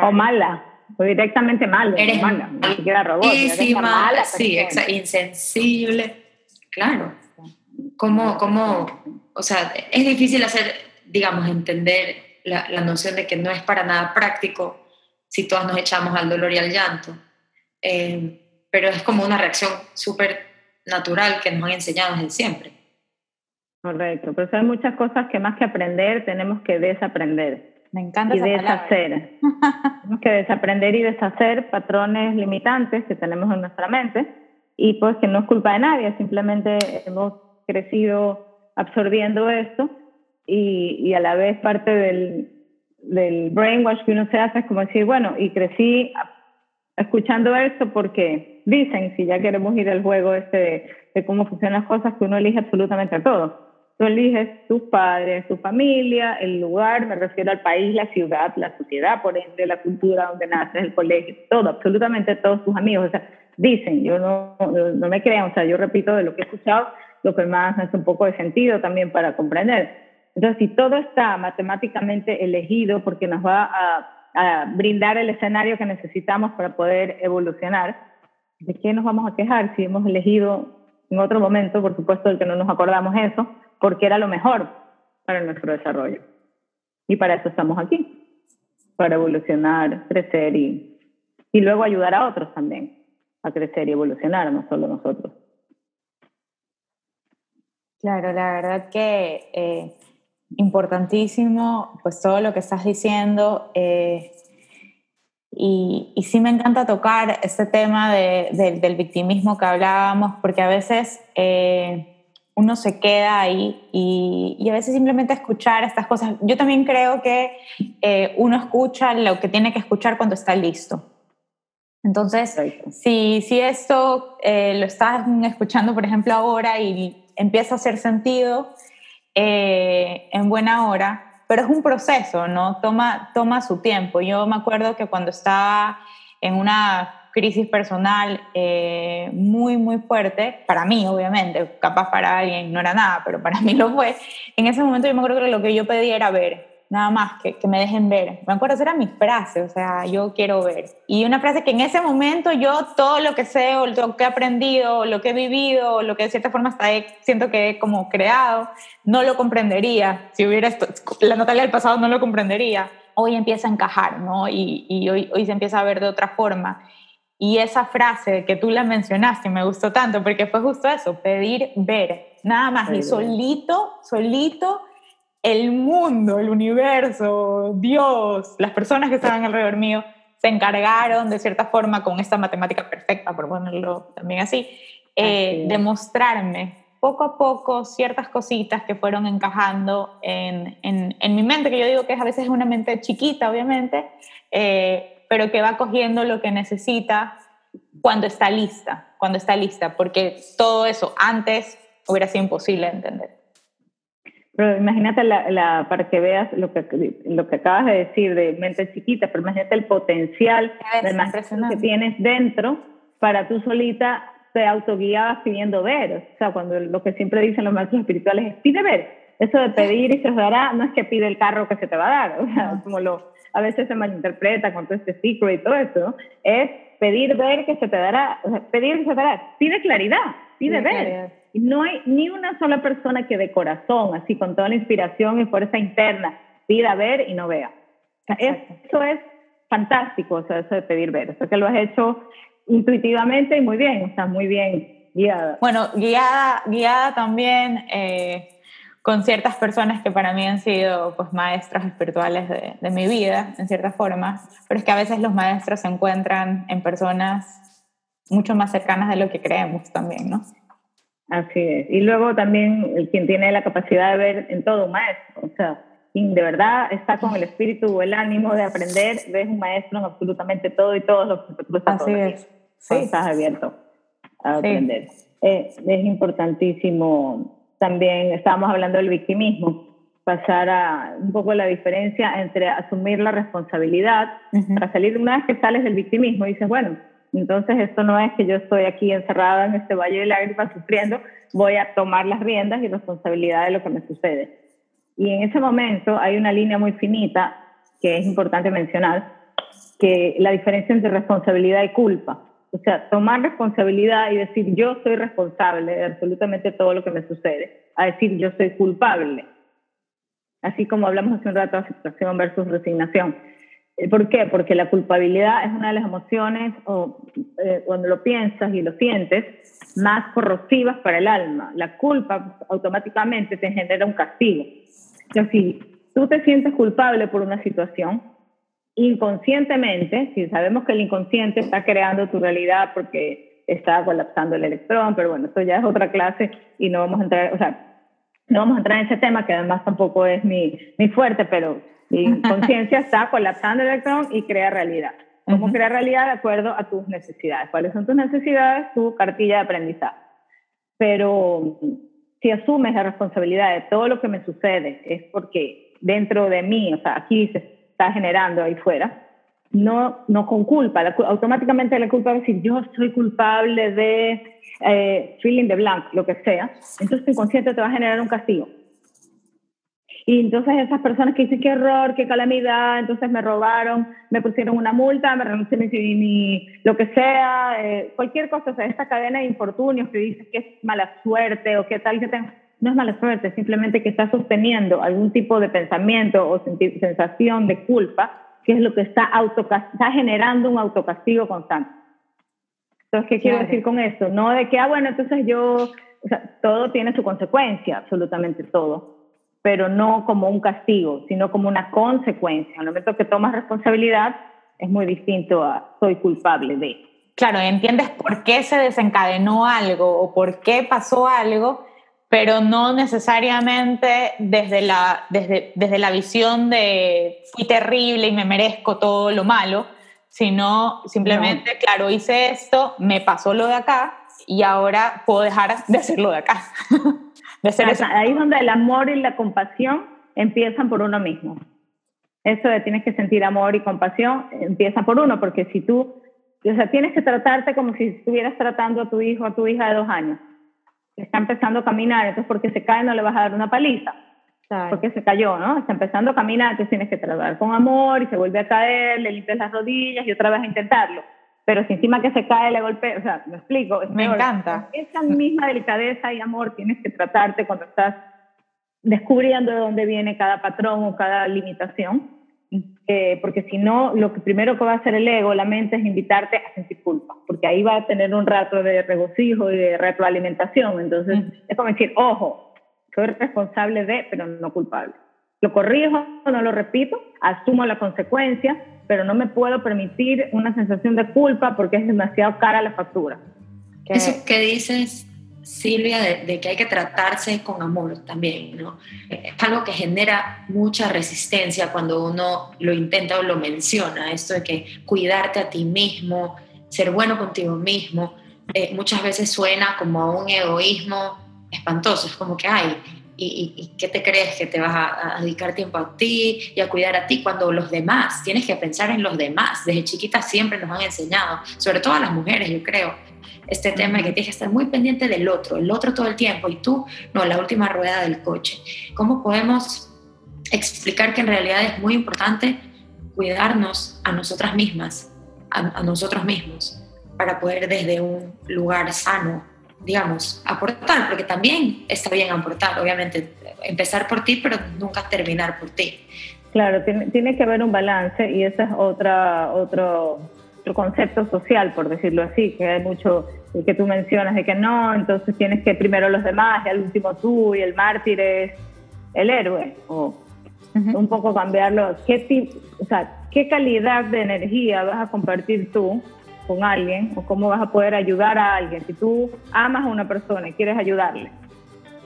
O mala, o directamente mala, eres mala, ni siquiera robot. Mala, sí, insensible, claro. ¿Cómo, ¿Cómo, o sea, es difícil hacer, digamos, entender la, la noción de que no es para nada práctico si todas nos echamos al dolor y al llanto eh, pero es como una reacción súper natural que nos han enseñado desde siempre. Correcto, pero hay muchas cosas que más que aprender tenemos que desaprender. Me encanta y deshacer. tenemos que desaprender y deshacer patrones limitantes que tenemos en nuestra mente y pues que no es culpa de nadie, simplemente hemos crecido absorbiendo esto y, y a la vez parte del, del brainwash que uno se hace es como decir, bueno, y crecí escuchando esto porque dicen, si ya queremos ir al juego este de, cómo funcionan las cosas, que uno elige absolutamente a todo. Tú eliges tus padres, tu familia, el lugar, me refiero al país, la ciudad, la sociedad, por ende, la cultura donde naces, el colegio, todo, absolutamente todos tus amigos. O sea, dicen, yo no, no me creo, o sea, yo repito de lo que he escuchado, lo que más hace un poco de sentido también para comprender. Entonces, si todo está matemáticamente elegido porque nos va a, a brindar el escenario que necesitamos para poder evolucionar, ¿de qué nos vamos a quejar si hemos elegido en otro momento, por supuesto, el que no nos acordamos eso, porque era lo mejor para nuestro desarrollo? Y para eso estamos aquí, para evolucionar, crecer y, y luego ayudar a otros también a crecer y evolucionar, no solo nosotros. Claro, la verdad que eh, importantísimo, pues todo lo que estás diciendo. Eh, y, y, sí me encanta tocar este tema de, del victimismo que hablábamos, porque a veces eh, uno se queda ahí y, y, a veces simplemente escuchar estas cosas. Yo también creo que uno escucha lo que tiene que escuchar cuando está listo. Entonces, si, si esto lo estás escuchando, por ejemplo, ahora y empieza a hacer sentido eh, en buena hora, pero es un proceso, ¿no? Toma, toma su tiempo. Yo me acuerdo que cuando estaba en una crisis personal eh, muy, muy fuerte, para mí obviamente, capaz para alguien no era nada, pero para mí lo fue, en ese momento yo me acuerdo que lo que yo pedí era ver, nada más, que, que, me dejen ver. Me acuerdo, esa era mi frase, o sea, yo quiero ver. Y una frase que en ese momento yo todo lo que sé, o lo que he aprendido, lo que he vivido, lo que de cierta forma hasta siento que he como creado, no lo comprendería. Si hubiera esto, la Natalia del pasado no lo comprendería. Hoy empieza a encajar, ¿no? Y, y hoy, hoy se empieza a ver de otra forma. Y esa frase que tú la mencionaste me gustó tanto porque fue justo eso, pedir ver, nada más. y solito, solito el mundo, el universo, Dios, las personas que estaban alrededor mío, se encargaron de cierta forma con esta matemática perfecta, por ponerlo también así, eh, de mostrarme poco a poco ciertas cositas que fueron encajando en, en, mi mente, que yo digo que a veces es una mente chiquita, obviamente, eh, pero que va cogiendo lo que necesita cuando está lista, cuando está lista, porque todo eso antes hubiera sido imposible de entender. Pero imagínate la, para que veas lo que, lo que acabas de decir de mente chiquita, pero imagínate el potencial que tienes dentro para tú solita te autoguiabas pidiendo ver. O sea, cuando lo que siempre dicen los maestros espirituales es pide ver. Eso de pedir y se os dará no es que pide el carro que se te va a dar. O sea, como lo, a veces se malinterpreta con todo este secret y todo eso, es pedir ver que se te dará. O sea, pedir que se te dará. Pide claridad, pide, ver. Y no hay ni una sola persona que de corazón, así con toda la inspiración y fuerza interna, pida ver y no vea. eso es fantástico, o sea, eso de pedir ver. O sea, que lo has hecho intuitivamente y muy bien, o sea, muy bien guiada. Bueno, guiada, guiada también eh, con ciertas personas que para mí han sido pues maestras espirituales de, de mi vida, en cierta forma, pero es que a veces los maestros se encuentran en personas mucho más cercanas de lo que creemos también, ¿no? Así es. Y luego también el quien tiene la capacidad de ver en todo un maestro, o sea, quien de verdad está con el espíritu o el ánimo de aprender, ves un maestro en absolutamente todo y todos los que tú estás Así es. Sí. Estás abierto a aprender. Eh, es importantísimo también, estábamos hablando del victimismo, pasar a un poco la diferencia entre asumir la responsabilidad para salir una vez que sales del victimismo y dices, bueno, entonces, esto no es que yo estoy aquí encerrada en este valle de lágrimas sufriendo, voy a tomar las riendas y responsabilidad de lo que me sucede. Y en ese momento hay una línea muy finita que es importante mencionar, que la diferencia entre responsabilidad y culpa. O sea, tomar responsabilidad y decir yo soy responsable de absolutamente todo lo que me sucede, a decir yo soy culpable. Así como hablamos hace un rato de aceptación versus resignación. Eh, ¿Por qué? Porque la culpabilidad es una de las emociones, o, eh, cuando lo piensas y lo sientes, más corrosivas para el alma. La culpa automáticamente te genera un castigo. Entonces, si tú te sientes culpable por una situación, inconscientemente, si sabemos que el inconsciente está creando tu realidad porque está colapsando el electrón, pero bueno, eso ya es otra clase y no vamos a entrar, o sea, no vamos a entrar en ese tema que además tampoco es mi, mi fuerte, pero y conciencia está colapsando el electrón y crea realidad. ¿Cómo crea realidad? De acuerdo a tus necesidades. ¿Cuáles son tus necesidades? Tu cartilla de aprendizaje. Pero si asumes la responsabilidad de todo lo que me sucede, es porque dentro de mí, o sea, aquí se está generando ahí fuera, no, no con culpa, automáticamente la culpa va a decir, yo soy culpable de eh, feeling de blanco, lo que sea, entonces tu inconsciente te va a generar un castigo. Y entonces esas personas que dicen, qué error, qué calamidad, entonces me robaron, me pusieron una multa, me renunciaron mi, lo que sea, eh, cualquier cosa, o sea, esta cadena de infortunios que dices que es mala suerte o qué tal que tengo, no es mala suerte, simplemente que está sosteniendo algún tipo de pensamiento o sensación de culpa, que es lo que está, está generando un autocastigo constante. Entonces, ¿qué quiero decir con esto? No de que, ah, bueno, entonces yo, o sea, todo tiene su consecuencia, absolutamente todo pero no como un castigo, sino como una consecuencia. En el momento que tomas responsabilidad, es muy distinto a soy culpable de. Claro, entiendes por qué se desencadenó algo o por qué pasó algo, pero no necesariamente desde la, desde, desde la visión de fui terrible y me merezco todo lo malo, sino simplemente, claro, hice esto, me pasó lo de acá y ahora puedo dejar de hacerlo de acá. Ahí es donde el amor y la compasión empiezan por uno mismo. Eso de tienes que sentir amor y compasión empieza por uno, porque si tú, o sea, tienes que tratarte como si estuvieras tratando a tu hijo o a tu hija de dos años. Está empezando a caminar, entonces porque se cae no le vas a dar una paliza. Porque se cayó, ¿no? Está empezando a caminar, entonces tienes que tratar con amor y se vuelve a caer, le limpias las rodillas y otra vez a intentarlo pero si encima que se cae le golpea, o sea, me explico. me encanta. Esa misma delicadeza y amor tienes que tratarte cuando estás descubriendo de dónde viene cada patrón o cada limitación, eh, porque si no, lo que primero que va a hacer el ego, la mente, es invitarte a sentir culpa, porque ahí va a tener un rato de regocijo y de retroalimentación. Entonces, es como decir, ojo, soy responsable de, pero no culpable. Lo corrijo, no lo repito, asumo la consecuencia, pero no me puedo permitir una sensación de culpa porque es demasiado cara la factura. Eso que dices, Silvia, de, que hay que tratarse con amor también, ¿no? Es algo que genera mucha resistencia cuando uno lo intenta o lo menciona, esto de que cuidarte a ti mismo, ser bueno contigo mismo, eh, muchas veces suena como un egoísmo espantoso, es como que, ay, y, qué te crees que te vas a, dedicar tiempo a ti y a cuidar a ti cuando los demás, tienes que pensar en los demás. Desde chiquitas siempre nos han enseñado, sobre todo a las mujeres, yo creo, este tema de que tienes que estar muy pendiente del otro, el otro todo el tiempo y tú, no, la última rueda del coche. ¿Cómo podemos explicar que en realidad es muy importante cuidarnos a nosotras mismas, a nosotros mismos, para poder desde un lugar sano digamos, aportar, porque también está bien aportar, obviamente, empezar por ti, pero nunca terminar por ti. Claro, tiene, que haber un balance y ese es otra, otro, otro concepto social, por decirlo así, que hay mucho que tú mencionas de que no, entonces tienes que primero los demás y al último tú y el mártir es el héroe, o un poco cambiarlo, ¿qué, o sea, ¿qué calidad de energía vas a compartir tú con alguien o cómo vas a poder ayudar a alguien. Si tú amas a una persona y quieres ayudarle,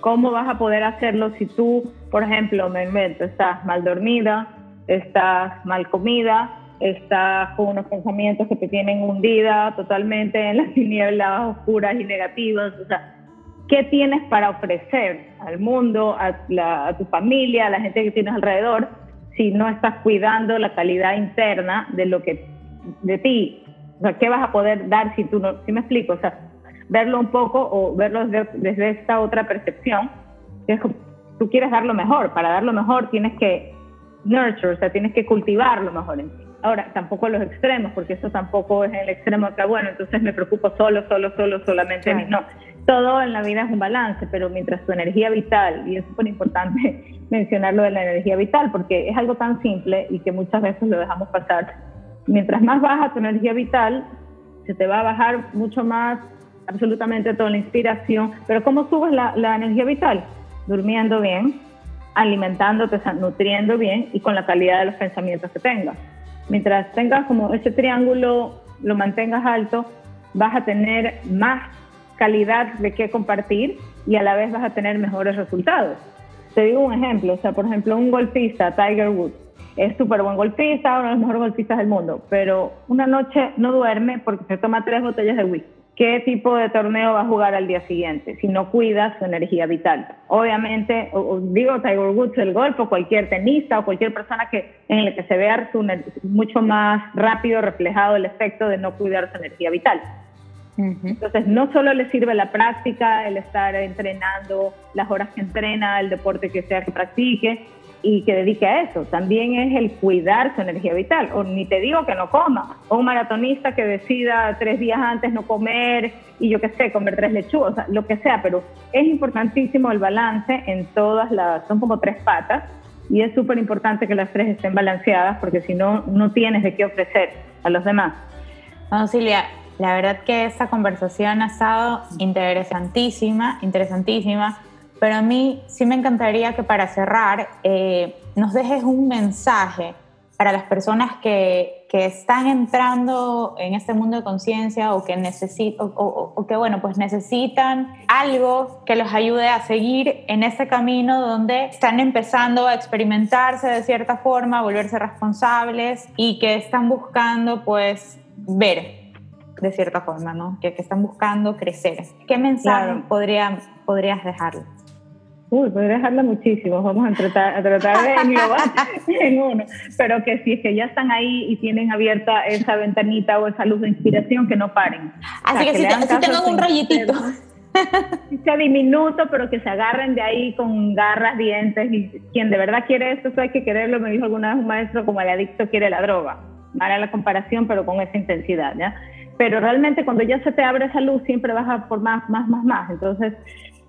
¿cómo vas a poder hacerlo si tú, por ejemplo, me invento, estás mal dormida, estás mal comida, estás con unos pensamientos que te tienen hundida totalmente en las tinieblas oscuras y negativas? O sea, ¿qué tienes para ofrecer al mundo, a, a tu familia, a la gente que tienes alrededor, si no estás cuidando la calidad interna de lo que de ti o sea, ¿qué vas a poder dar si tú no, si me explico? O sea, verlo un poco o verlo desde, esta otra percepción, que es tú quieres dar lo mejor, para dar lo mejor tienes que nurture, o sea, tienes que cultivar lo mejor en ti. Ahora, tampoco los extremos, porque eso tampoco es el extremo que, bueno, entonces me preocupo solo, solo, solo, solamente mí. No, todo en la vida es un balance, pero mientras tu energía vital, y es súper importante mencionar lo de la energía vital, porque es algo tan simple y que muchas veces lo dejamos pasar, mientras más baja tu energía vital, se te va a bajar mucho más absolutamente toda la inspiración. Pero ¿cómo subes la, energía vital? Durmiendo bien, alimentándote, nutriendo bien y con la calidad de los pensamientos que tengas. Mientras tengas como ese triángulo, lo mantengas alto, vas a tener más calidad de qué compartir y a la vez vas a tener mejores resultados. Te digo un ejemplo, o sea, por ejemplo, un golfista, Tiger Woods, es súper buen golfista, uno de los mejores golfistas del mundo, pero una noche no duerme porque se toma tres botellas de whisky. qué tipo de torneo va a jugar al día siguiente si no cuida su energía vital. Obviamente, digo Tiger Woods, el golf, o cualquier tenista o cualquier persona que, en el que se vea mucho más rápido reflejado el efecto de no cuidar su energía vital. Entonces, no solo le sirve la práctica, el estar entrenando las horas que entrena, el deporte que sea que practique, y que dedique a eso. También es el cuidar su energía vital. O ni te digo que no coma. O un maratonista que decida tres días antes no comer y yo qué sé, comer tres lechugas, o sea, lo que sea. Pero es importantísimo el balance en todas las, son como tres patas. Y es súper importante que las tres estén balanceadas porque si no, no tienes de qué ofrecer a los demás. Bueno, Silvia, la verdad que esta conversación ha estado interesantísima, interesantísima pero a mí sí me encantaría que para cerrar eh, nos dejes un mensaje para las personas que, que, están entrando en este mundo de conciencia o que necesitan o, o, que bueno pues necesitan algo que los ayude a seguir en ese camino donde están empezando a experimentarse de cierta forma, a volverse responsables y que están buscando pues ver de cierta forma, ¿no? Que, que están buscando crecer. ¿Qué mensaje podría, podrías dejarles? Uy, podría dejarla muchísimo, vamos a tratar, a tratar de englobar en uno, pero que si es que ya están ahí y tienen abierta esa ventanita o esa luz de inspiración, que no paren. Así que, si, te, un rayitito. Sea diminuto, pero que se agarren de ahí con garras, dientes, y quien de verdad quiere esto, eso hay que quererlo, me dijo alguna vez un maestro, como el adicto quiere la droga. Mala la comparación, pero con esa intensidad, ¿ya? Pero realmente cuando ya se te abre esa luz, siempre vas a por más, más, más, más. Entonces,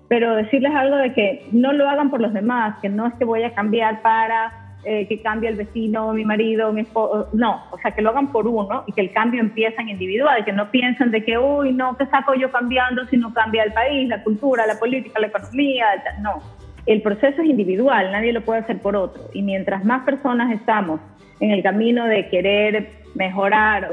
pero decirles algo de que no lo hagan por los demás, que no es que voy a cambiar para eh, que cambie el vecino, mi marido, mi esposo, no, o sea, que lo hagan por uno y que el cambio empiece en individual, que no piensen de que, uy, no, ¿qué saco yo cambiando si no cambia el país, la cultura, la política, la economía? No, el proceso es individual, nadie lo puede hacer por otro. Y mientras más personas estamos en el camino de querer mejorar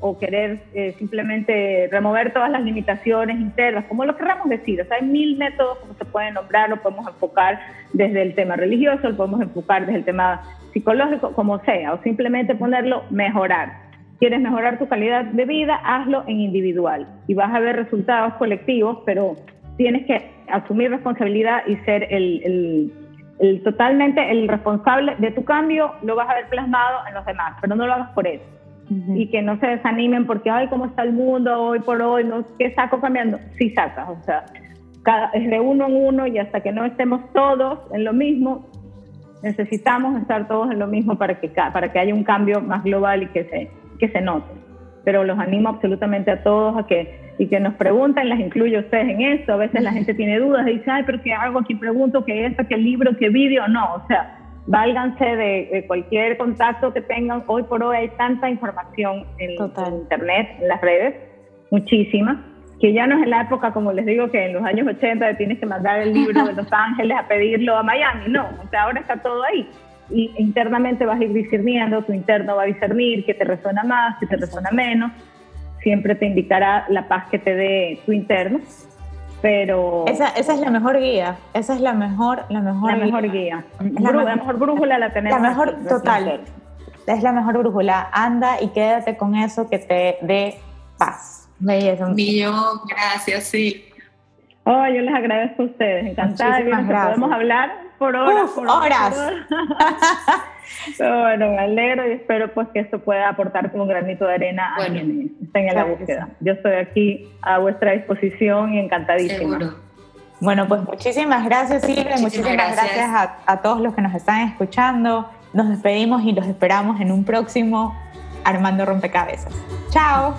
o, querer eh, simplemente remover todas las limitaciones internas, como lo queramos decir. O sea, hay mil métodos como se pueden nombrar, lo podemos enfocar desde el tema religioso, lo podemos enfocar desde el tema psicológico, como sea, o simplemente ponerlo mejorar. Quieres mejorar tu calidad de vida, hazlo en individual y vas a ver resultados colectivos, pero tienes que asumir responsabilidad y ser el el, totalmente el responsable de tu cambio lo vas a ver plasmado en los demás, pero no lo hagas por eso. Y que no se desanimen porque, ay, ¿cómo está el mundo hoy por hoy? ¿no? ¿Qué saco cambiando? Sí sacas, o sea, cada, es de uno en uno y hasta que no estemos todos en lo mismo, necesitamos estar todos en lo mismo para que, para que haya un cambio más global y que se, que se note. Pero los animo absolutamente a todos a que y que nos preguntan, las incluyo ustedes en eso. A veces la gente tiene dudas y dice, ay, pero ¿qué hago aquí? Pregunto, ¿qué esto, qué libro, qué vídeo? No, o sea, válganse de, cualquier contacto que tengan. Hoy por hoy hay tanta información en, Internet, en las redes, muchísima, que ya no es en la época, como les digo, que en los años 80 tienes que mandar el libro de Los Ángeles a pedirlo a Miami. No, o sea, ahora está todo ahí. Y internamente vas a ir discerniendo, tu interno va a discernir qué te resuena más, qué te resuena menos siempre te indicará la paz que te dé tu interno. Pero esa, esa es la mejor guía, esa es la mejor, la mejor, la mejor guía. La, mejor, brújula la tenemos. La mejor, total. Es la mejor brújula. Anda y quédate con eso que te dé paz. Millón, gracias, sí. Oh, yo les agradezco a ustedes, encantada de que podemos hablar por horas. por horas. bueno, me alegro y espero pues que esto pueda aportar como un granito de arena a quienes estén en la búsqueda. Yo estoy aquí a vuestra disposición y encantadísima. Seguro. Bueno, pues muchísimas gracias Silvia, muchísimas, gracias, a, a todos los que nos están escuchando. Nos despedimos y los esperamos en un próximo Armando Rompecabezas. Chao.